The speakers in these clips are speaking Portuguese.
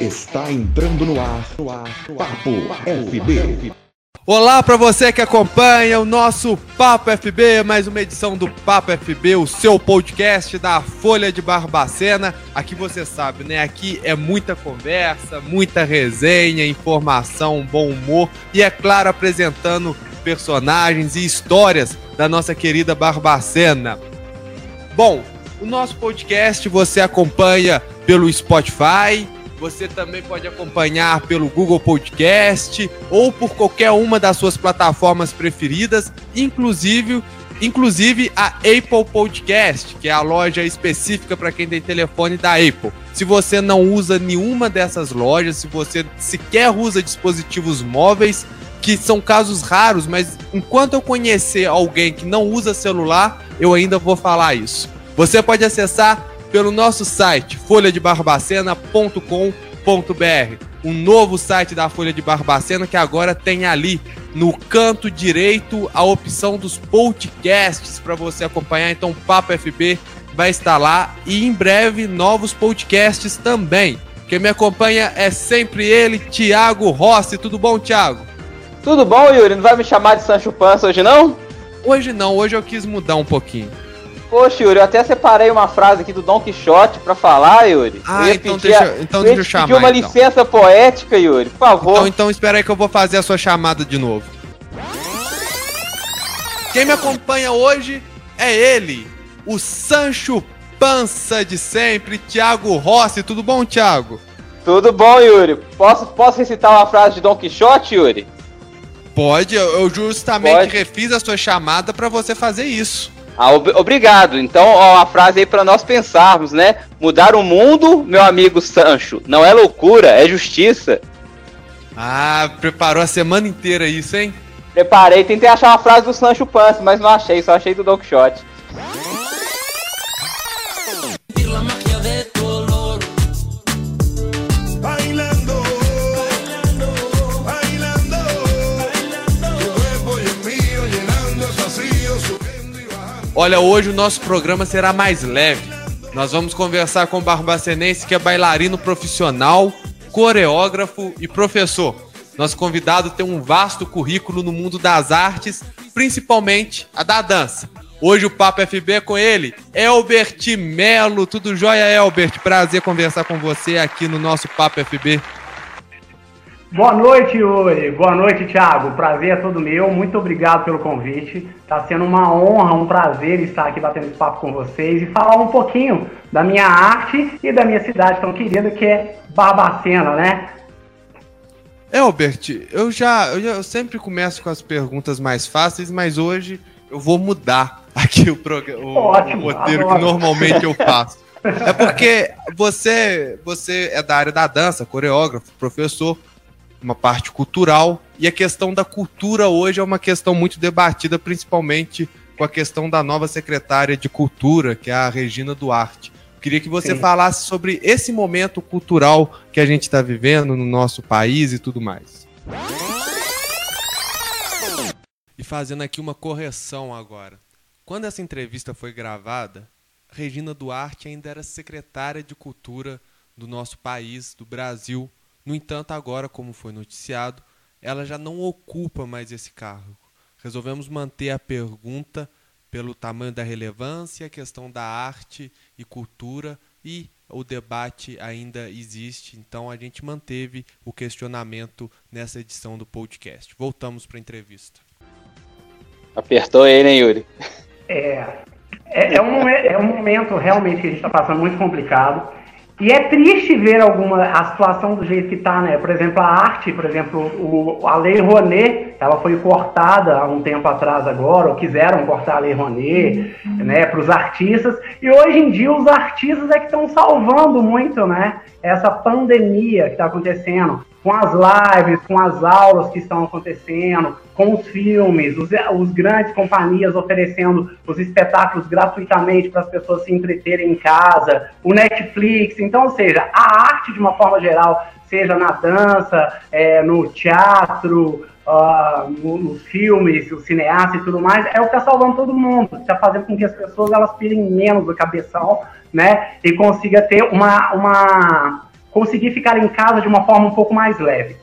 Está entrando no ar, no ar, Papo FB. Olá para você que acompanha o nosso Papo FB, mais uma edição do Papo FB, o seu podcast da Folha de Barbacena. Aqui você sabe, né? Aqui é muita conversa, muita resenha, informação, bom humor e é claro apresentando personagens e histórias da nossa querida Barbacena. Bom, o nosso podcast você acompanha pelo Spotify, você também pode acompanhar pelo Google Podcast ou por qualquer uma das suas plataformas preferidas, inclusive inclusive a Apple Podcast, que é a loja específica para quem tem telefone da Apple. Se você não usa nenhuma dessas lojas, se você sequer usa dispositivos móveis, que são casos raros, mas enquanto eu conhecer alguém que não usa celular, eu ainda vou falar isso. Você pode acessar pelo nosso site folhadebarbacena.com.br, um novo site da Folha de Barbacena que agora tem ali no canto direito a opção dos podcasts para você acompanhar. Então, o Papo FB vai estar lá e em breve novos podcasts também. Quem me acompanha é sempre ele, Thiago Rossi. Tudo bom, Thiago? Tudo bom, Yuri? Não vai me chamar de Sancho Pança hoje, não? Hoje não, hoje eu quis mudar um pouquinho. Poxa, Yuri, eu até separei uma frase aqui do Don Quixote pra falar, Yuri. Ah, então deixa, então eu deixa eu chamar. pedir uma então. licença poética, Yuri, por favor. Então, então espera aí que eu vou fazer a sua chamada de novo. Quem me acompanha hoje é ele, o Sancho Pança de sempre, Thiago Rossi. Tudo bom, Thiago? Tudo bom, Yuri. Posso, posso recitar uma frase de Don Quixote, Yuri? Pode, eu justamente Pode. refiz a sua chamada pra você fazer isso. Ah, ob- obrigado. Então, ó, uma frase aí pra nós pensarmos, né? Mudar o mundo, meu amigo Sancho, não é loucura, é justiça. Ah, preparou a semana inteira isso, hein? Preparei, tentei achar uma frase do Sancho Panza, mas não achei, só achei do Don Quixote. Olha, hoje o nosso programa será mais leve. Nós vamos conversar com o Barbacenense, que é bailarino profissional, coreógrafo e professor. Nosso convidado tem um vasto currículo no mundo das artes, principalmente a da dança. Hoje o Papo FB é com ele, Elbert Melo. Tudo jóia, Elbert? Prazer conversar com você aqui no nosso Papo FB. Boa noite, Yuri. Boa noite, Thiago. Prazer é todo meu. Muito obrigado pelo convite. Está sendo uma honra, um prazer estar aqui batendo esse papo com vocês e falar um pouquinho da minha arte e da minha cidade tão querida que é Barbacena, né? Elbert, eu já, eu já eu sempre começo com as perguntas mais fáceis, mas hoje eu vou mudar aqui o, o, Ótimo, o roteiro que adoro. normalmente eu faço. É porque você, você é da área da dança, coreógrafo, professor, uma parte cultural, e a questão da cultura hoje é uma questão muito debatida, principalmente com a questão da nova secretária de cultura, que é a Regina Duarte. Queria que você Sim. falasse sobre esse momento cultural que a gente está vivendo no nosso país e tudo mais. E fazendo aqui uma correção agora. Quando essa entrevista foi gravada, Regina Duarte ainda era secretária de Cultura do nosso país, do Brasil. No entanto, agora, como foi noticiado, ela já não ocupa mais esse cargo. Resolvemos manter a pergunta pelo tamanho da relevância, a questão da arte e cultura e o debate ainda existe, então a gente manteve o questionamento nessa edição do podcast. Voltamos para a entrevista. Apertou ele, hein, Yuri? É, é, é um, é um momento realmente que a gente está passando muito complicado. E é triste ver alguma a situação do jeito que está, né? Por exemplo, a arte, por exemplo, o, a Lei Rouanet, ela foi cortada há um tempo atrás agora, ou quiseram cortar a Lei Rouanet, né, para os artistas. E hoje em dia os artistas é que estão salvando muito, né? Essa pandemia que está acontecendo com as lives, com as aulas que estão acontecendo, com os filmes, os, os grandes companhias oferecendo os espetáculos gratuitamente para as pessoas se entreterem em casa, o Netflix, então, ou seja, a arte de uma forma geral, seja na dança, é, no teatro, ah, no- nos filmes, o cineasta e tudo mais, é o que está salvando todo mundo, está fazendo com que as pessoas elas pirem menos o cabeção, né, e consiga ter uma, uma conseguir ficar em casa de uma forma um pouco mais leve.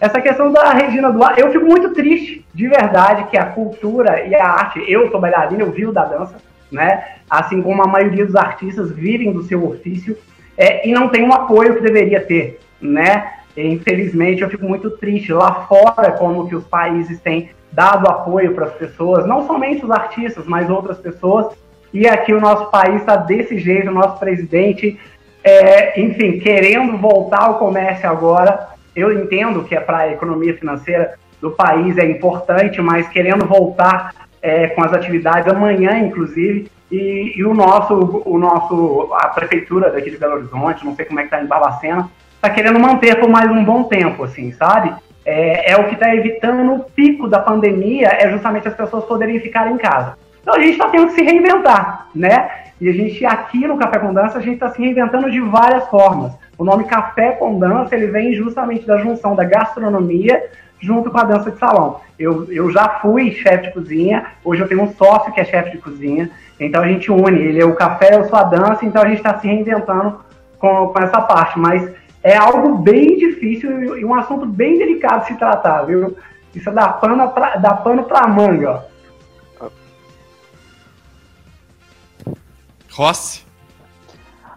Essa questão da Regina Duarte, eu fico muito triste, de verdade, que a cultura e a arte, eu sou bailarina, eu vivo da dança, né? Assim como a maioria dos artistas vivem do seu ofício é, e não tem o apoio que deveria ter, né? Infelizmente, eu fico muito triste lá fora como que os países têm dado apoio para as pessoas, não somente os artistas, mas outras pessoas. E aqui o nosso país está desse jeito, o nosso presidente, é, enfim, querendo voltar ao comércio agora. Eu entendo que é para a economia financeira do país é importante, mas querendo voltar é, com as atividades amanhã, inclusive. E, e, o nosso, o nosso, a prefeitura daqui de Belo Horizonte, não sei como é que está em Barbacena, está querendo manter por mais um bom tempo, assim, sabe? É, é o que está evitando o pico da pandemia, é justamente as pessoas poderem ficar em casa. Então a gente está tendo que se reinventar, né? E a gente aqui no Café com Dança, a gente está se reinventando de várias formas. O nome Café com Dança, ele vem justamente da junção da gastronomia junto com a dança de salão. Eu, eu já fui chefe de cozinha, hoje eu tenho um sócio que é chefe de cozinha, então a gente une, ele é o café, eu sou a dança, então a gente está se reinventando com, com essa parte, mas é algo bem difícil e um assunto bem delicado de se tratar, viu? Isso dá pano pra, dá pano pra manga, ó. Rossi?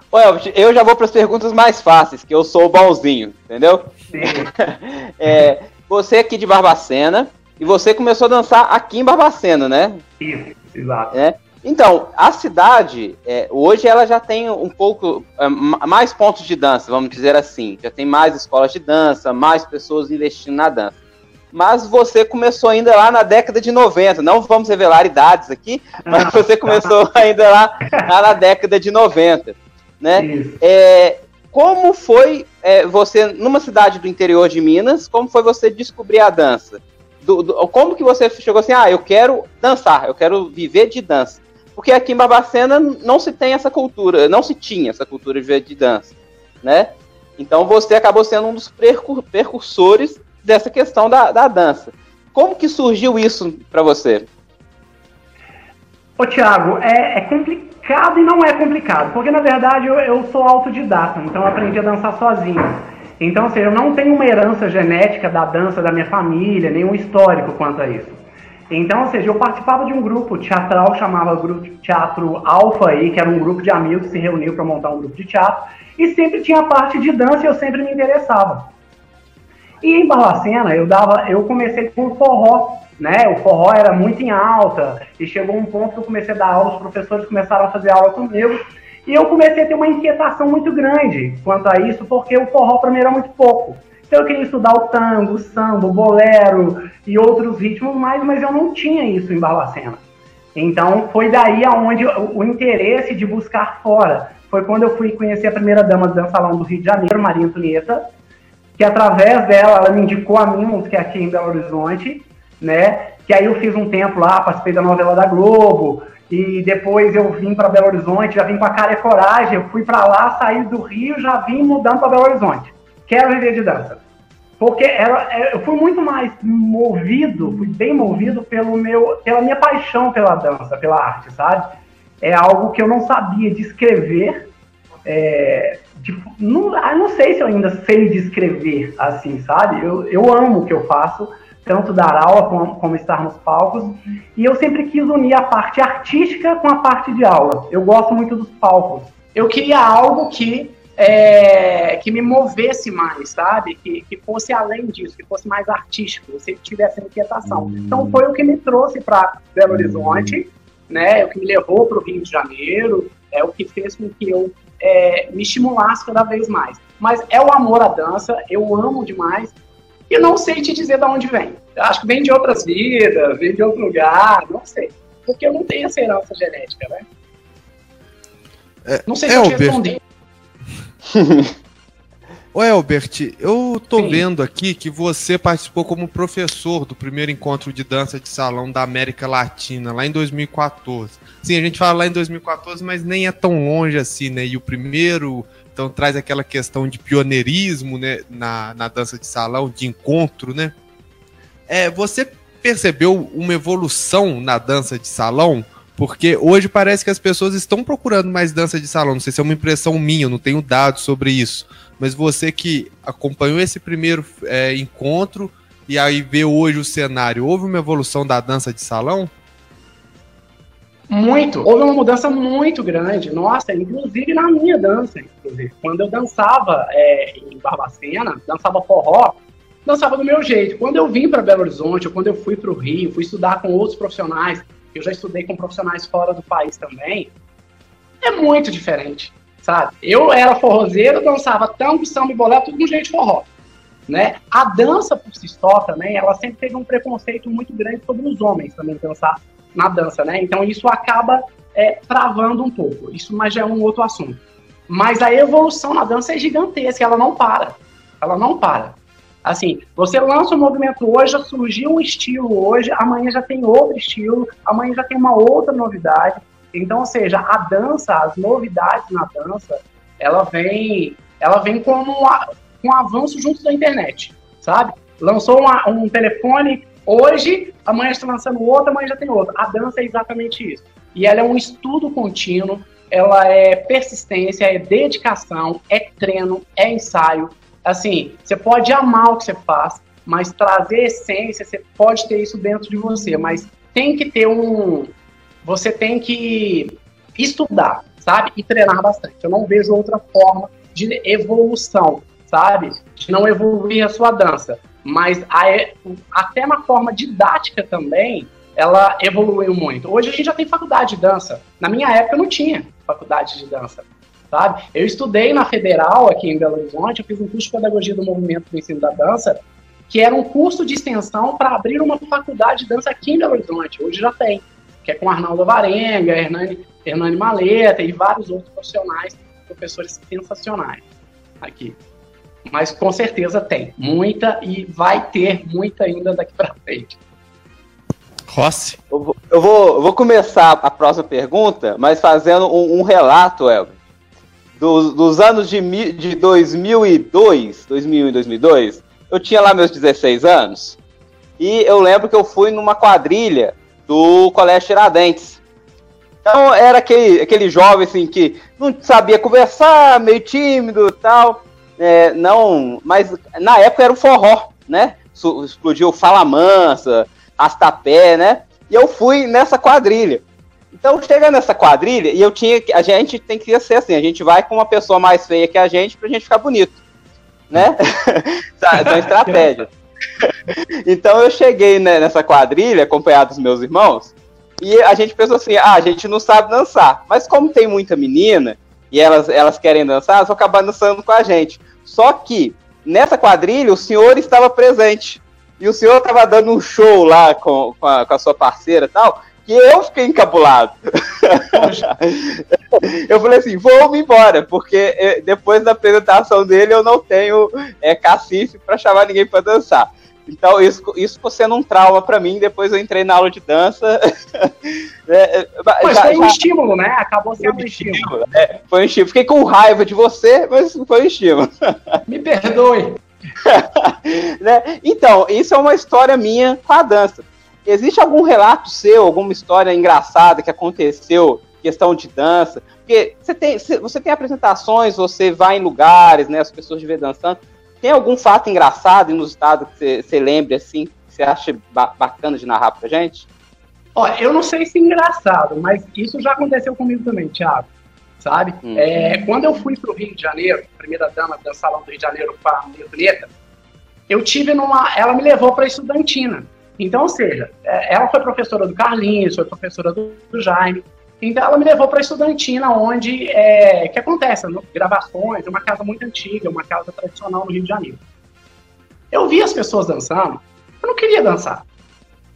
Ô, Elvis, eu já vou para as perguntas mais fáceis, que eu sou o bonzinho, entendeu? é, você aqui de Barbacena, e você começou a dançar aqui em Barbacena, né? Isso, exato. É? Então, a cidade, é, hoje ela já tem um pouco é, mais pontos de dança, vamos dizer assim. Já tem mais escolas de dança, mais pessoas investindo na dança. Mas você começou ainda lá na década de 90. Não vamos revelar idades aqui, mas você começou ainda lá, lá na década de 90. Né? É, como foi é, você, numa cidade do interior de Minas, como foi você descobrir a dança? Do, do, como que você chegou assim, ah, eu quero dançar, eu quero viver de dança? Porque aqui em Babacena não se tem essa cultura, não se tinha essa cultura de de dança, né? Então você acabou sendo um dos percursores dessa questão da, da dança. Como que surgiu isso para você? Ô, Thiago, é, é, complicado e não é complicado, porque na verdade eu, eu sou autodidata, então eu aprendi a dançar sozinho. Então, ou seja, eu não tenho uma herança genética da dança da minha família, nenhum histórico quanto a isso. Então, ou seja, eu participava de um grupo teatral, chamava Grupo Teatro Alfa aí, que era um grupo de amigos que se reuniu para montar um grupo de teatro, e sempre tinha parte de dança e eu sempre me interessava. E em Barbacena, eu dava, eu comecei com forró, né? O forró era muito em alta, e chegou um ponto que eu comecei a dar aula, os professores começaram a fazer aula comigo, e eu comecei a ter uma inquietação muito grande quanto a isso, porque o forró para mim era muito pouco. Então eu queria estudar o tango, o samba, o bolero e outros ritmos mais, mas eu não tinha isso em Barbacena. Então foi daí aonde o, interesse de buscar fora. Foi quando eu fui conhecer a primeira dama do dançalão do Rio de Janeiro, Maria Antonieta, que através dela ela me indicou a Mimos, que é aqui em Belo Horizonte, né? Que aí eu fiz um tempo lá, participei da novela da Globo, e depois eu vim para Belo Horizonte, já vim com a cara e coragem, eu fui para lá, saí do Rio, já vim mudando para Belo Horizonte quero viver de dança. Porque ela, é, eu fui muito mais movido, fui bem movido pelo meu, pela minha paixão pela dança, pela arte, sabe? É algo que eu não sabia descrever. É, de, não, ah, não sei se eu ainda sei descrever assim, sabe? Eu, eu amo o que eu faço, tanto dar aula como, como estar nos palcos. E eu sempre quis unir a parte artística com a parte de aula. Eu gosto muito dos palcos. Eu queria algo que é, que me movesse mais, sabe? Que, que fosse além disso, que fosse mais artístico, sempre tivesse inquietação. Então foi o que me trouxe para Belo Horizonte, né? O que me levou para o Rio de Janeiro, é o que fez com que eu é, me estimulasse cada vez mais. Mas é o amor à dança, eu amo demais. E não sei te dizer de onde vem. Eu acho que vem de outras vidas, vem de outro lugar, não sei. Porque eu não tenho essa herança genética, né? É, não sei se eu te respondi. Ô Elbert, eu tô Sim. vendo aqui que você participou como professor do primeiro encontro de dança de salão da América Latina, lá em 2014. Sim, a gente fala lá em 2014, mas nem é tão longe assim, né? E o primeiro, então traz aquela questão de pioneirismo, né, na, na dança de salão, de encontro, né? É, você percebeu uma evolução na dança de salão? Porque hoje parece que as pessoas estão procurando mais dança de salão. Não sei se é uma impressão minha, eu não tenho dados sobre isso. mas você que acompanhou esse primeiro é, encontro e aí vê hoje o cenário, houve uma evolução da dança de salão? Muito. Houve uma mudança muito grande. Nossa, inclusive na minha dança. Inclusive. Quando eu dançava é, em Barbacena, dançava forró, dançava do meu jeito. Quando eu vim para Belo Horizonte, ou quando eu fui para o Rio, fui estudar com outros profissionais, eu já estudei com profissionais fora do país também, é muito diferente, sabe? Eu era forrozeiro, dançava tango, samba e bolé, tudo com jeito forró. Né? A dança por si só também, ela sempre teve um preconceito muito grande sobre os homens também dançar na dança, né? Então isso acaba é, travando um pouco. Isso mas já é um outro assunto. Mas a evolução na dança é gigantesca, ela não para. Ela não para. Assim, você lança um movimento hoje, já surgiu um estilo hoje, amanhã já tem outro estilo, amanhã já tem uma outra novidade. Então, ou seja, a dança, as novidades na dança, ela vem, ela vem como um, um avanço junto da internet, sabe? Lançou uma, um telefone hoje, amanhã está lançando outro, amanhã já tem outro. A dança é exatamente isso. E ela é um estudo contínuo, ela é persistência, é dedicação, é treino, é ensaio. Assim, você pode amar o que você faz, mas trazer essência, você pode ter isso dentro de você, mas tem que ter um. Você tem que estudar, sabe? E treinar bastante. Eu não vejo outra forma de evolução, sabe? De não evoluir a sua dança. Mas a, até na forma didática também, ela evoluiu muito. Hoje a gente já tem faculdade de dança. Na minha época não tinha faculdade de dança, sabe? Eu estudei na Federal aqui em Belo Horizonte, eu fiz um curso de pedagogia do movimento do ensino da dança, que era um curso de extensão para abrir uma faculdade de dança aqui em Belo Horizonte. Hoje já tem, que é com Arnaldo Varenga, Hernani, Hernani Maleta e vários outros profissionais, professores sensacionais aqui. Mas com certeza tem muita e vai ter muita ainda daqui para frente. Rossi. Eu vou, eu, vou, eu vou começar a próxima pergunta, mas fazendo um, um relato, Elber, dos, dos anos de, de 2002, 2001 e 2002. Eu tinha lá meus 16 anos e eu lembro que eu fui numa quadrilha do Colégio Tiradentes. Então era aquele, aquele jovem assim que não sabia conversar, meio tímido tal. É, não, mas na época era o forró, né? Explodiu Fala Mansa, Rastapé, né? E eu fui nessa quadrilha. Então chega nessa quadrilha e eu tinha que- a gente tem que ser assim, a gente vai com uma pessoa mais feia que a gente pra gente ficar bonito, né? São estratégias. Então eu cheguei né, nessa quadrilha acompanhado dos meus irmãos e a gente pensou assim, ah, a gente não sabe dançar, mas como tem muita menina e elas, elas querem dançar, elas vão acabar dançando com a gente. Só que nessa quadrilha o senhor estava presente e o senhor estava dando um show lá com, com, a, com a sua parceira e tal, que eu fiquei encabulado. eu falei assim, vou me embora, porque eh, depois da apresentação dele eu não tenho é, cacife para chamar ninguém para dançar. Então isso, isso ficou sendo um trauma para mim. Depois eu entrei na aula de dança. É, é, Mas já- foi um já- estímulo, né? Acabou sendo um um estímulo. estímulo. É, foi um estímulo. Fiquei com raiva de você, mas foi um estímulo. Me perdoe. né? Então, isso é uma história minha com a dança. Existe algum relato seu, alguma história engraçada que aconteceu, questão de dança? Porque você tem, você- tem apresentações, você vai em lugares, né? As pessoas te vê dançando. Tem algum fato engraçado, inusitado, que você, você lembre, assim, que você acha ba- bacana de narrar pra gente? Ó, eu não sei se é engraçado, mas isso já aconteceu comigo também, Thiago. Sabe? Hum. É, quando eu fui pro Rio de Janeiro, primeira dama do salão do Rio de Janeiro com a Antonieta, eu tive numa. Ela me levou para estudantina. Então, ou seja, é, ela foi professora do Carlinhos, foi professora do, do Jaime. Então, ela me levou para estudantina, onde é, que acontece no- gravações, é uma casa muito antiga, uma casa tradicional no Rio de Janeiro. Eu vi as pessoas dançando, eu não queria dançar.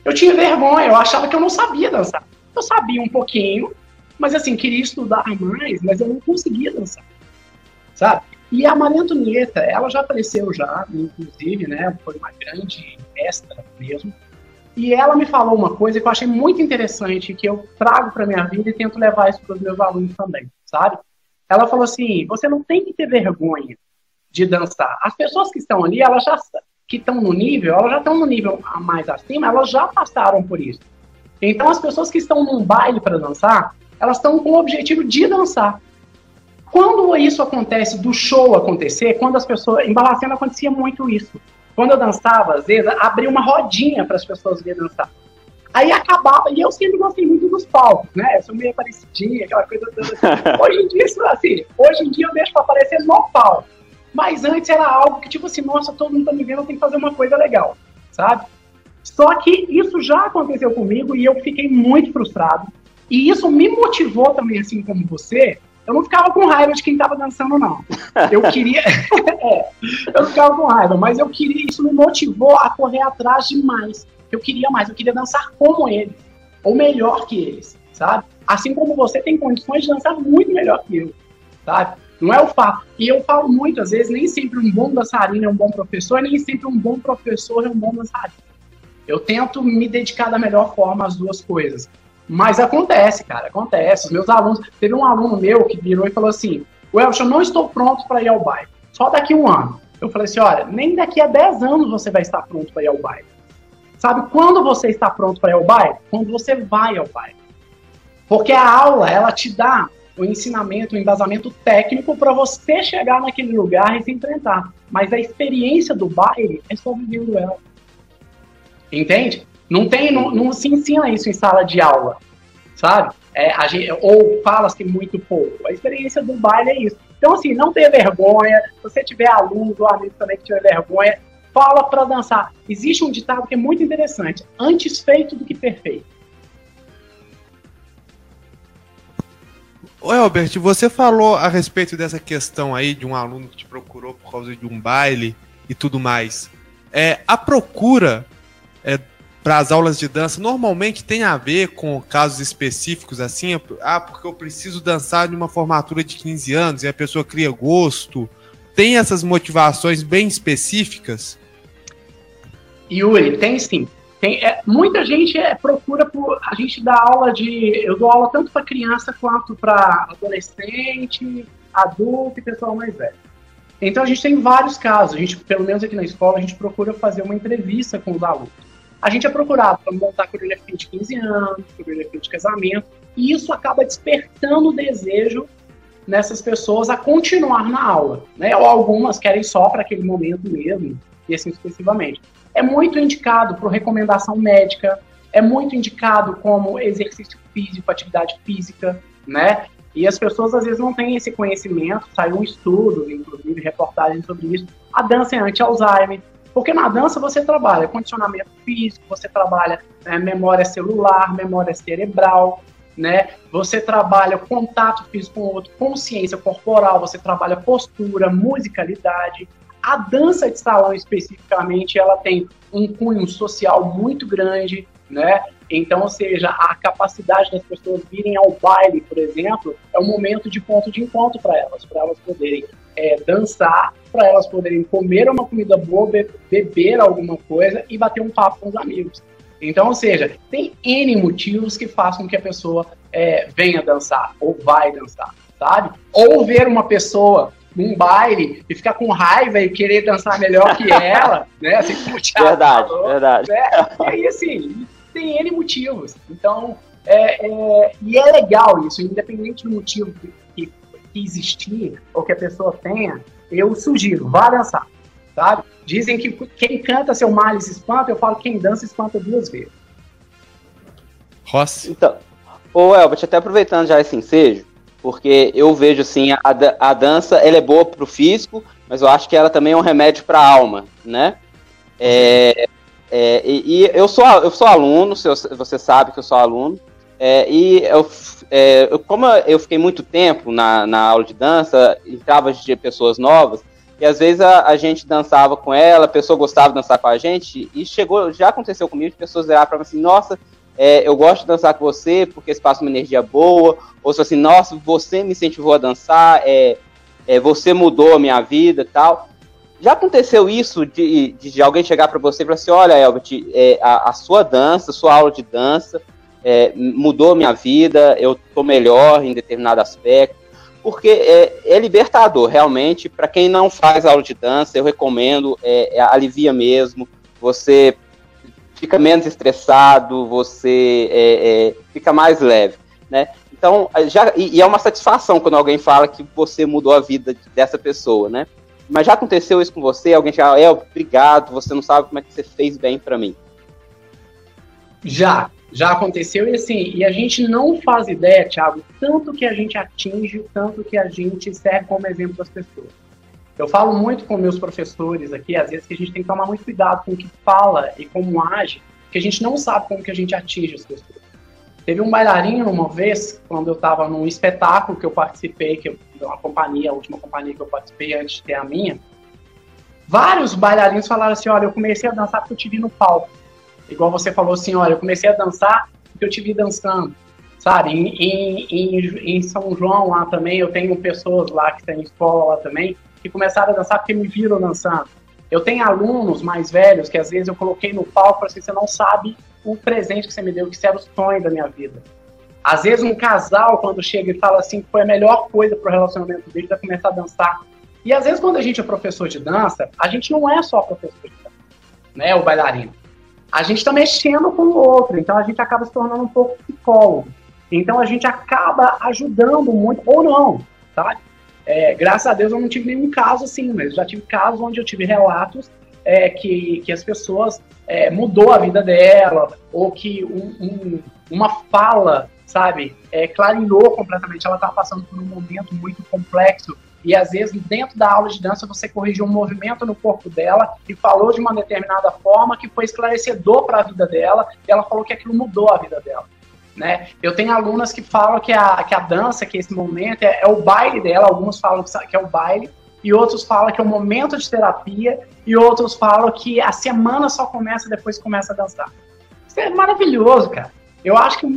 Eu tinha vergonha, eu achava que eu não sabia dançar. Eu sabia um pouquinho, mas assim, queria estudar mais, mas eu não conseguia dançar. Sabe? E a Maria Antonieta, ela já apareceu já, inclusive, né? Foi uma grande mestra mesmo. E ela me falou uma coisa que eu achei muito interessante, que eu trago para minha vida e tento levar isso para os meus alunos também, sabe? Ela falou assim: você não tem que ter vergonha de dançar. As pessoas que estão ali, elas já que estão no nível, elas já estão no nível mais acima, elas já passaram por isso. Então, as pessoas que estão num baile para dançar, elas estão com o objetivo de dançar. Quando isso acontece, do show acontecer, quando as pessoas. Em Balacena acontecia muito isso. Quando eu dançava, às vezes, abria uma rodinha para as pessoas virem dançar. Aí acabava, e eu sempre gostei muito dos palcos, né? Eu sou meio parecidinha, aquela coisa toda. Hoje em dia, isso, assim, hoje em dia eu deixo pra aparecer no palco. Mas antes era algo que, tipo assim, nossa, todo mundo tá me vendo, eu tenho que fazer uma coisa legal, sabe? Só que isso já aconteceu comigo e eu fiquei muito frustrado. E isso me motivou também, assim como você. Eu não ficava com raiva de quem tava dançando, não. Eu queria. é, eu ficava com raiva, mas eu queria. Isso me motivou a correr atrás de mais. Eu queria mais, eu queria dançar como eles, ou melhor que eles, sabe? Assim como você tem condições de dançar muito melhor que eu, sabe? Não é o fato. E eu falo muito, às vezes, nem sempre um bom dançarino é um bom professor, nem sempre um bom professor é um bom dançarino. Eu tento me dedicar da melhor forma às duas coisas. Mas acontece, cara, acontece. Os meus alunos. Teve um aluno meu que virou e falou assim: Welsh, eu não estou pronto para ir ao baile. Só daqui um ano. Eu falei assim: olha, nem daqui a 10 anos você vai estar pronto para ir ao baile. Sabe quando você está pronto para ir ao baile? Quando você vai ao baile. Porque a aula, ela te dá o ensinamento, o embasamento técnico para você chegar naquele lugar e se enfrentar. Mas a experiência do baile é só vivendo ela. Entende? Não tem, não, não se ensina isso em sala de aula, sabe? É, gente, ou fala-se muito pouco. A experiência do baile é isso. Então, assim, não tenha vergonha. Se você tiver aluno ou amigo também que tiver vergonha, fala para dançar. Existe um ditado que é muito interessante: antes feito do que perfeito. Ô, Albert, você falou a respeito dessa questão aí de um aluno que te procurou por causa de um baile e tudo mais. É, a procura é, para as aulas de dança normalmente tem a ver com casos específicos assim? Ah, porque eu preciso dançar de uma formatura de 15 anos e a pessoa cria gosto. Tem essas motivações bem específicas? Yuri, tem sim. Tem, é, muita gente é, procura por. A gente dá aula de. Eu dou aula tanto para criança quanto para adolescente, adulto e pessoal mais velho. Então a gente tem vários casos. A gente, pelo menos aqui na escola, a gente procura fazer uma entrevista com os alunos. A gente é procurado para montar coreografia de 15 anos, coreografia de casamento, e isso acaba despertando o desejo nessas pessoas a continuar na aula, né? Ou algumas querem só para aquele momento mesmo, e assim sucessivamente. É muito indicado por recomendação médica, é muito indicado como exercício físico, atividade física, né? E as pessoas às vezes não têm esse conhecimento, saiu um estudo, inclusive reportagem sobre isso. A dança é anti-Alzheimer, porque na dança você trabalha condicionamento físico, você trabalha né, memória celular, memória cerebral, né? Você trabalha contato físico com o outro, consciência corporal, você trabalha postura, musicalidade. A dança de salão especificamente, ela tem um cunho social muito grande, né? Então, ou seja, a capacidade das pessoas virem ao baile, por exemplo, é um momento de ponto de encontro para elas, para elas poderem é, dançar, para elas poderem comer uma comida boa, be beber alguma coisa e bater um papo com os amigos. Então, ou seja, tem N motivos que façam que a pessoa é, venha dançar ou vai dançar, sabe? Ou ver uma pessoa num baile e ficar com raiva e querer dançar melhor que ela, né? Assim Verdade, falou, verdade. Né? E aí, assim, tem N motivos. Então, é, é, e é legal isso, independente do motivo que, existir ou que a pessoa tenha, eu sugiro, vá dançar, sabe? Dizem que quem canta seu males espanta, eu falo quem dança espanta duas vezes. Rossi. Então, ô Elbert, até aproveitando já esse ensejo, porque eu vejo assim, a, a dança ela é boa pro físico, mas eu acho que ela também é um remédio pra alma, né? É, é, e, e eu, sou, eu sou aluno, se você sabe que eu sou aluno, é, e eu, é, eu- como eu fiquei muito tempo na, na aula de dança, entrava de pessoas novas, e às vezes a, a gente dançava com ela, a pessoa gostava de dançar com a gente, e chegou, já aconteceu comigo, de pessoas viraram pra mim assim, nossa, é, eu gosto de dançar com você porque isso passa uma energia boa, ou se assim, nossa, você me incentivou a dançar, é, é, você mudou a minha vida tal. Já aconteceu isso de, de, de alguém chegar para você e falar assim, olha, Elbert, é, a, a sua dança, a sua aula de dança é, mudou minha vida, eu tô melhor em determinado aspecto, porque é, é libertador, realmente, para quem não faz aula de dança, eu recomendo, é, é, alivia mesmo, você fica menos estressado, você é, é, fica mais leve, né? Então, já, e, e é uma satisfação quando alguém fala que você mudou a vida dessa pessoa, né? Mas já aconteceu isso com você? Alguém já, é, obrigado, você não sabe como é que você fez bem para mim. Já, já aconteceu e assim, e a gente não faz ideia, Thiago, tanto que a gente atinge, tanto que a gente serve como exemplo das pessoas. Eu falo muito com meus professores aqui, às vezes, que a gente tem que tomar muito cuidado com o que fala e como age, porque a gente não sabe como que a gente atinge as pessoas. Teve um bailarino uma vez, quando eu estava num espetáculo que eu participei, que uma companhia, a última companhia que eu participei antes de ter a minha, vários bailarinos falaram assim, olha, eu comecei a dançar porque eu te vi no palco. Igual você falou assim, olha, eu comecei a dançar porque eu te vi dançando. Sabe, em, em, em, em São João lá também, eu tenho pessoas lá que têm escola lá também, que começaram a dançar porque me viram dançando. Eu tenho alunos mais velhos que às vezes eu coloquei no palco assim, você não sabe o presente que você me deu, que isso era o sonho da minha vida. Às vezes um casal, quando chega e fala assim, que foi a melhor coisa pro relacionamento dele, vai começar a dançar. E às vezes quando a gente é professor de dança, a gente não é só professor de dança, né, o bailarino. A gente está mexendo com o outro, então a gente acaba se tornando um pouco psicólogo. Então a gente acaba ajudando muito, ou não, sabe? É, graças a Deus eu não tive nenhum caso assim, mas já tive casos onde eu tive relatos é, que, que as pessoas é, mudou a vida dela, ou que um, um, uma fala, sabe, é, completamente. Ela estava passando por um momento muito complexo e às vezes dentro da aula de dança você corrigiu um movimento no corpo dela e falou de uma determinada forma que foi esclarecedor para a vida dela e ela falou que aquilo mudou a vida dela. Né? Eu tenho alunas que falam que a, que a dança, que esse momento é, é o baile dela, alguns falam que é o baile, e outros falam que é o momento de terapia, e outros falam que a semana só começa depois que começa a dançar. Isso é maravilhoso, cara. Eu acho que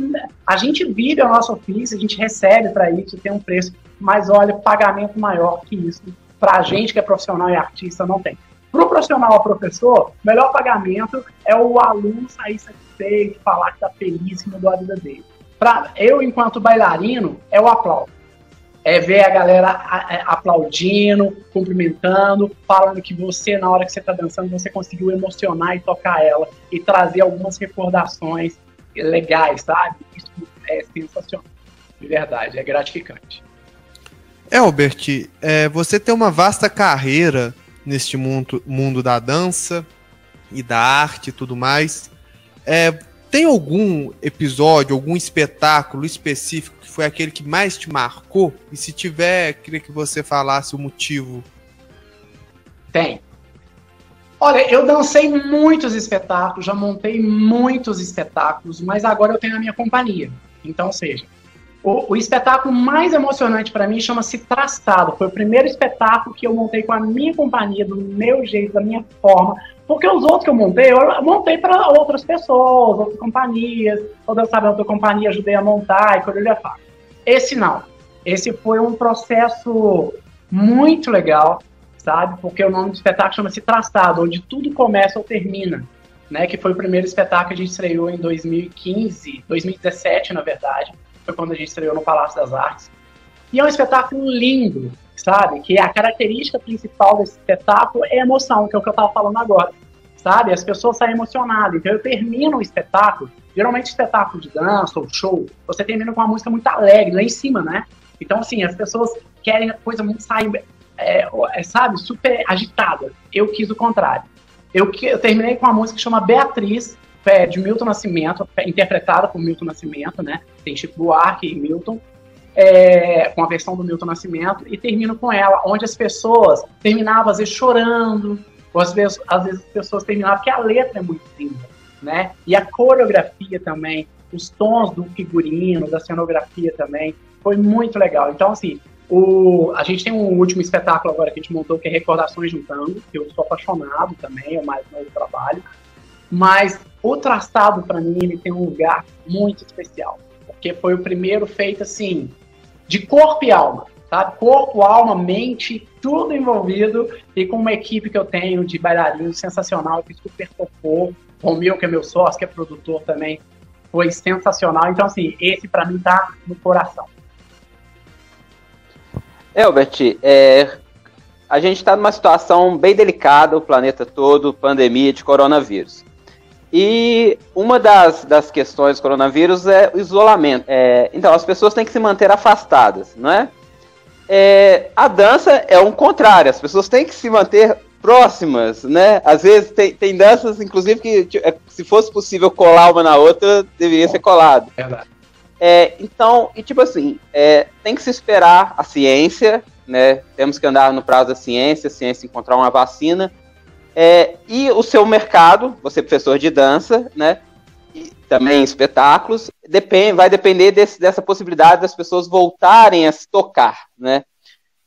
a gente vive o nosso ofício, a gente recebe para isso, tem um preço, mas olha, pagamento maior que isso, para a gente que é profissional e artista, não tem. Para o profissional ou professor, o melhor pagamento é o aluno sair satisfeito, falar que está feliz, que mudou a vida dele. Para eu, enquanto bailarino, é o aplauso. É ver a galera é, aplaudindo, cumprimentando, falando que você, na hora que você está dançando, você conseguiu emocionar e tocar ela e trazer algumas recordações legais, sabe? Isso é sensacional. De verdade, é gratificante. Elbert, é, você tem uma vasta carreira neste mundo, mundo da dança e da arte e tudo mais. É, tem algum episódio, algum espetáculo específico que foi aquele que mais te marcou? E se tiver, queria que você falasse o motivo. Tem. Olha, eu dancei muitos espetáculos, já montei muitos espetáculos, mas agora eu tenho a minha companhia. Então, seja, o, o espetáculo mais emocionante para mim chama-se Trastado. Foi o primeiro espetáculo que eu montei com a minha companhia, do meu jeito, da minha forma. Porque os outros que eu montei, eu montei para outras pessoas, outras companhias. Ou dançava outra companhia, ajudei a montar e coreografar. Esse não. Esse foi um processo muito legal, sabe? Porque o nome do espetáculo chama-se Trastado, onde tudo começa ou termina. Né, que foi o primeiro espetáculo que a gente estreou em 2015, 2017, na verdade foi quando a gente estreou no Palácio das Artes. E é um espetáculo lindo, sabe? Que a característica principal desse espetáculo é a emoção, que é o que eu estava falando agora, sabe? As pessoas saem emocionadas. Então eu termino o espetáculo, geralmente espetáculo de dança ou show, você termina com uma música muito alegre, lá em cima, né? Então, assim, as pessoas querem a coisa muito sair, é, é, sabe, super agitada. Eu quis o contrário. Eu, eu terminei com uma música que chama Beatriz, é, de Milton Nascimento, interpretada por Milton Nascimento, né? Tem Chico Buarque e Milton, é, com a versão do Milton Nascimento, e termino com ela, onde as pessoas terminavam às vezes chorando, ou às vezes, às vezes as pessoas terminavam, porque a letra é muito linda, né? E a coreografia também, os tons do figurino, da cenografia também, foi muito legal. Então, assim, o, a gente tem um último espetáculo agora que a gente montou, que é Recordações de Tango, que eu sou apaixonado também, é o mais novo trabalho. Mas o traçado, para mim, ele tem um lugar muito especial. Porque foi o primeiro feito assim, de corpo e alma. Sabe? Corpo, alma, mente, tudo envolvido. E com uma equipe que eu tenho de bailarinos sensacional, que super topou. Romeu, que é meu sócio, que é produtor também, foi sensacional. Então, assim, esse para mim tá no coração. Elbert, é, a gente está numa situação bem delicada, o planeta todo, pandemia de coronavírus. E uma das, das questões do coronavírus é o isolamento. É, então, as pessoas têm que se manter afastadas, não é? É, a dança é um contrário, as pessoas têm que se manter próximas, né? Às vezes tem, tem danças, inclusive, que tipo, é, se fosse possível colar uma na outra, deveria ser colado. Verdade. É, então, e tipo assim, é, tem que se esperar a ciência, né? Temos que andar no prazo da ciência, a ciência encontrar uma vacina. É, e o seu mercado, você é professor de dança, né? E também espetáculos, depende, vai depender desse, dessa possibilidade das pessoas voltarem a se tocar, né?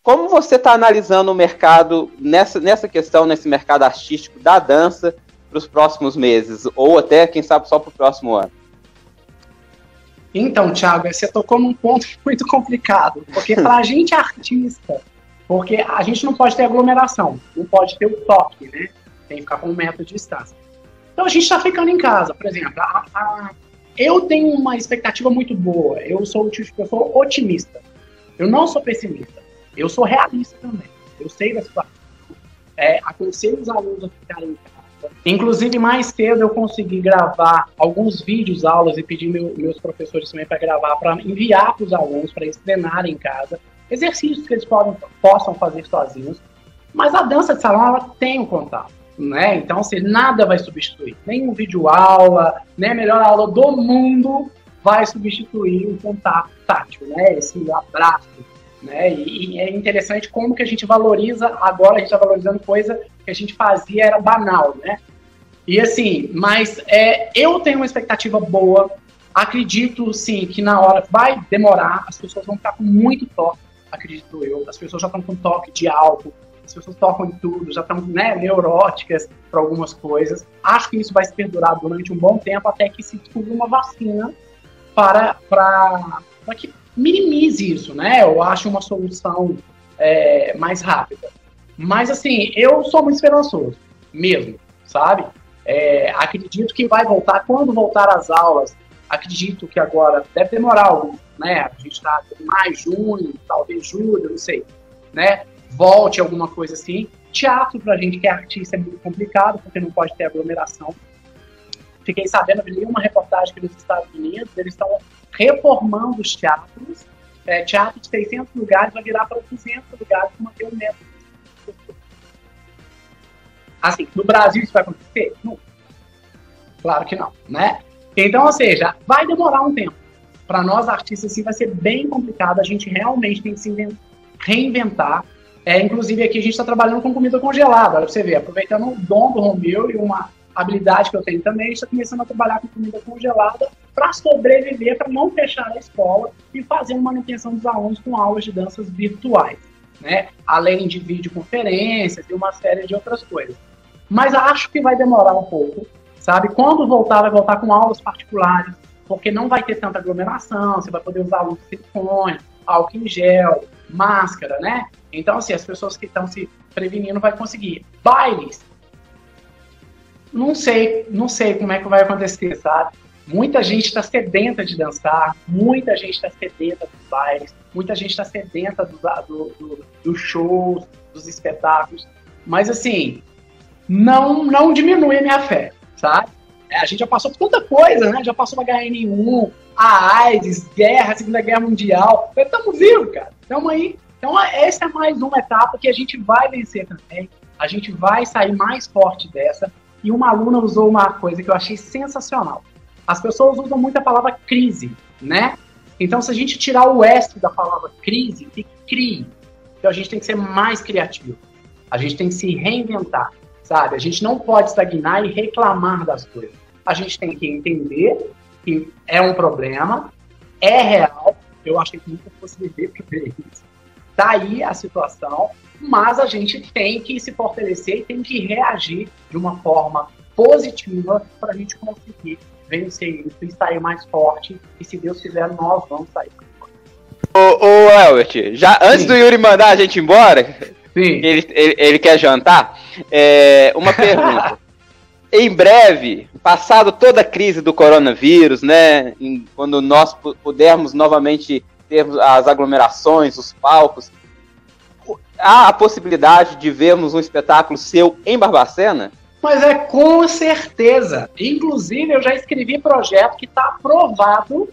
Como você está analisando o mercado nessa, nessa questão, nesse mercado artístico da dança para os próximos meses? Ou até, quem sabe, só para o próximo ano? Então, Thiago, você tocou num ponto muito complicado, porque para a gente artista, porque a gente não pode ter aglomeração, não pode ter o toque, né? Tem que ficar com um metro de distância. Então a gente está ficando em casa, por exemplo. a- a- eu tenho uma expectativa muito boa. Eu sou o tipo otimista. Eu não sou pessimista. Eu sou realista também. Eu sei da situação. É, aconselho os alunos a ficarem em casa. Inclusive, mais cedo eu consegui gravar alguns vídeos, aulas e pedir meu- meus professores também para gravar, para enviar para os alunos, para eles treinarem em casa. Exercícios que eles podem, possam fazer sozinhos. Mas a dança de salão, ela tem um contato. Né? Então, assim, nada vai substituir. Nem um vídeo aula, nem a melhor aula do mundo vai substituir o contato tátil, né? Esse abraço, né? E, e é interessante como que a gente valoriza, agora a gente está valorizando coisa que a gente fazia era banal, né? E assim, mas é, eu tenho uma expectativa boa, acredito sim que na hora vai demorar, as pessoas vão ficar com muito toque, acredito eu, as pessoas já estão com toque de álcool, as pessoas tocam em tudo, já estão né, neuróticas para algumas coisas. Acho que isso vai se perdurar durante um bom tempo até que se descubra uma vacina para, para, para que minimize isso, né? Eu acho uma solução é, mais rápida. Mas assim, eu sou muito esperançoso, mesmo, sabe? É, acredito que vai voltar, quando voltar às aulas, acredito que agora deve demorar algum, né? A gente está em maio, junho, talvez julho, não sei, né? Volte alguma coisa assim. Teatro, pra gente que é artista, é muito complicado, porque não pode ter aglomeração. Fiquei sabendo, vi uma reportagem que nos Estados Unidos, eles estão reformando os teatros. É, teatro de 600 lugares vai virar para 200 lugares para manter o metro. Assim, no Brasil isso vai acontecer? Não. Claro que não, né? Então, ou seja, vai demorar um tempo. Para nós artistas, assim, vai ser bem complicado. A gente realmente tem que se inven- reinventar. É, inclusive, aqui a gente está trabalhando com comida congelada. Olha pra você ver, aproveitando o dom do Romeu e uma habilidade que eu tenho também, está começando a trabalhar com comida congelada para sobreviver, para não fechar a escola e fazer uma manutenção dos alunos com aulas de danças virtuais, né? Além de videoconferências e uma série de outras coisas. Mas acho que vai demorar um pouco, sabe? Quando voltar, vai voltar com aulas particulares, porque não vai ter tanta aglomeração, você vai poder usar luz de silicone, álcool em gel, máscara, né? Então, assim, as pessoas que estão se prevenindo vai conseguir. Bailes, não sei, não sei como é que vai acontecer, sabe? Muita gente está sedenta de dançar, muita gente está sedenta dos bailes, muita gente está sedenta dos do, do, dos shows, dos espetáculos. Mas assim, não, não diminui a minha fé, sabe? É, a gente já passou por tanta coisa, né? Já passou a HN1, a AIDS, guerra, Segunda Guerra Mundial. Estamos vivos, cara. Estamos aí. Então, essa é mais uma etapa que a gente vai vencer também. A gente vai sair mais forte dessa. E uma aluna usou uma coisa que eu achei sensacional. As pessoas usam muito a palavra crise, né? Então, se a gente tirar o S da palavra crise, fica crie. Então, a gente tem que ser mais criativo. A gente tem que se reinventar, sabe? A gente não pode estagnar e reclamar das coisas. A gente tem que entender que é um problema, é real. Eu achei que nunca fosse viver para ver isso. Tá aí a situação, mas a gente tem que se fortalecer e tem que reagir de uma forma positiva para a gente conseguir vencer isso e sair mais forte. E se Deus quiser, nós vamos sair. Ô, ô Elbert, já antes Sim. do Yuri mandar a gente embora, Sim. ele, ele, ele quer jantar, é, uma pergunta. Em breve, passado toda a crise do coronavírus, né, em- quando nós pu- pudermos novamente ter as aglomerações, os palcos, há a possibilidade de vermos um espetáculo seu em Barbacena? Mas é com certeza. Inclusive, eu já escrevi projeto que está aprovado.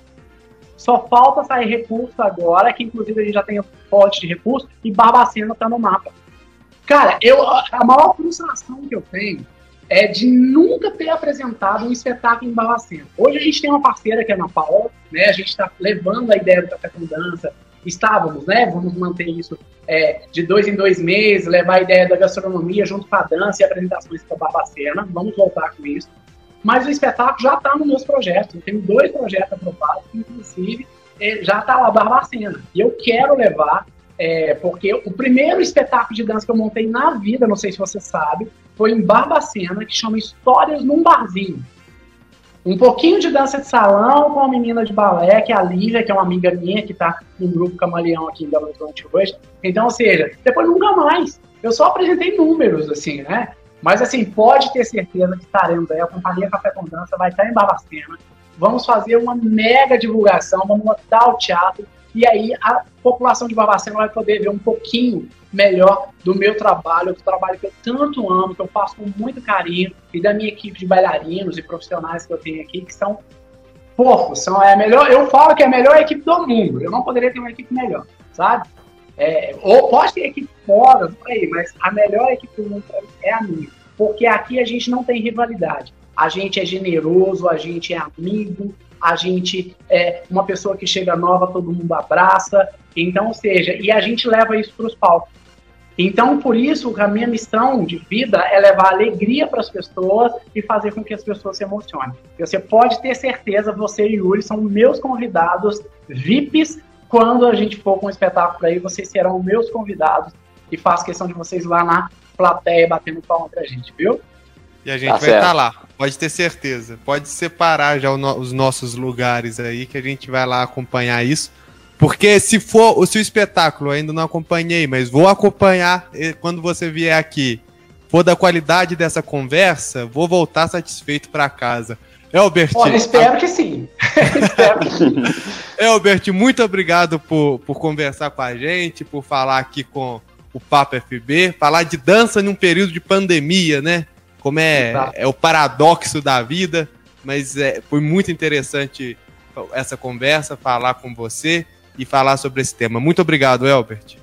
Só falta sair recurso agora, que inclusive a gente já tem fonte de recurso, e Barbacena está no mapa. Cara, eu, a maior frustração que eu tenho é de nunca ter apresentado um espetáculo em Barbacena. Hoje a gente tem uma parceira que é a Ana Paula, né? A gente está levando a ideia do Café com Dança. Estávamos, né? Vamos manter isso é, de dois em dois meses, levar a ideia da gastronomia junto com a dança e apresentações para Barbacena. Vamos voltar com isso. Mas o espetáculo já está nos meus projetos. Eu tenho dois projetos aprovados, inclusive é, já está lá Barbacena. E eu quero levar é, porque o primeiro espetáculo de dança que eu montei na vida, não sei se você sabe, foi em Barbacena, que chama Histórias num Barzinho. Um pouquinho de dança de salão com uma menina de balé, que é a Lívia, que é uma amiga minha, que está no grupo Camaleão aqui em Belo Horizonte hoje. Então, ou seja, depois nunca mais. Eu só apresentei números, assim, né? Mas, assim, pode ter certeza que estaremos aí. A Companhia Café com Dança vai estar em Barbacena. Vamos fazer uma mega divulgação, vamos lotar o teatro e aí a população de Barbacena vai poder ver um pouquinho melhor do meu trabalho, do trabalho que eu tanto amo, que eu faço com muito carinho, e da minha equipe de bailarinos e profissionais que eu tenho aqui, que são fofos, são é melhor, eu falo que é a melhor equipe do mundo, eu não poderia ter uma equipe melhor, sabe? É, ou pode ter equipe fora, não aí, mas a melhor equipe do mundo é a minha, porque aqui a gente não tem rivalidade, a gente é generoso, a gente é amigo, a gente é uma pessoa que chega nova, todo mundo abraça. Então, ou seja, e a gente leva isso para os palcos. Então, por isso, a minha missão de vida é levar alegria para as pessoas e fazer com que as pessoas se emocionem. Você pode ter certeza, você e Yuri são meus convidados VIPs. Quando a gente for com um espetáculo aí, vocês serão meus convidados e faço questão de vocês lá na plateia batendo palma pra gente, viu? E a gente tá vai estar tá lá, pode ter certeza. Pode separar já os nossos lugares aí, que a gente vai lá acompanhar isso. Porque se for, o espetáculo ainda não acompanhei, mas vou acompanhar quando você vier aqui, for da qualidade dessa conversa, vou voltar satisfeito para casa. Elbert. Olha, espero a... que sim. espero que sim. Elbert, muito obrigado por, por conversar com a gente, por falar aqui com o Papo FB, falar de dança num período de pandemia, né? Como é, é o paradoxo da vida, mas é, foi muito interessante essa conversa, falar com você e falar sobre esse tema. Muito obrigado, Elbert.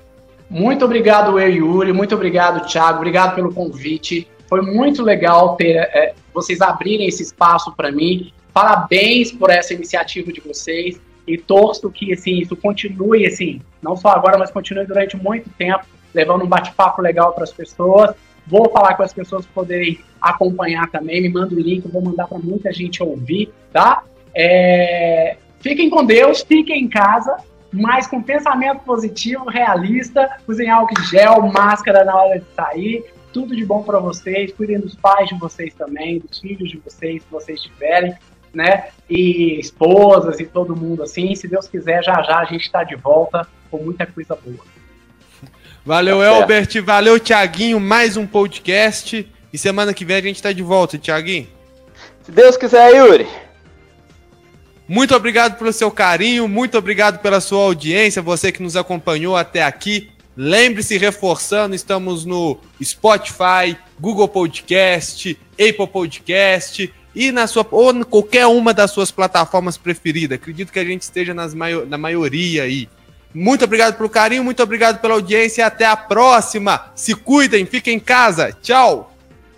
Muito obrigado, eu, Yuri. Muito obrigado, Thiago. Obrigado pelo convite. Foi muito legal ter é, vocês abrirem esse espaço para mim. Parabéns por essa iniciativa de vocês e torço que assim, isso continue assim, não só agora, mas continue durante muito tempo, levando um bate-papo legal para as pessoas. Vou falar com as pessoas poderem acompanhar também. Me manda o link, vou mandar para muita gente ouvir, tá? É... Fiquem com Deus, fiquem em casa, mas com pensamento positivo, realista. Usem álcool em gel, máscara na hora de sair. Tudo de bom para vocês. Cuidem dos pais de vocês também, dos filhos de vocês, se vocês tiverem, né? E esposas e todo mundo assim. Se Deus quiser, já já a gente está de volta com muita coisa boa. Valeu, tá Elbert. Valeu, Tiaguinho. Mais um podcast. E semana que vem a gente tá de volta, Tiaguinho. Se Deus quiser, Yuri. Muito obrigado pelo seu carinho, muito obrigado pela sua audiência, você que nos acompanhou até aqui. Lembre-se, reforçando, estamos no Spotify, Google Podcast, Apple Podcast e na sua ou em qualquer uma das suas plataformas preferidas. Acredito que a gente esteja nas na maioria aí. Muito obrigado pelo carinho, muito obrigado pela audiência e até a próxima. Se cuidem, fiquem em casa. Tchau.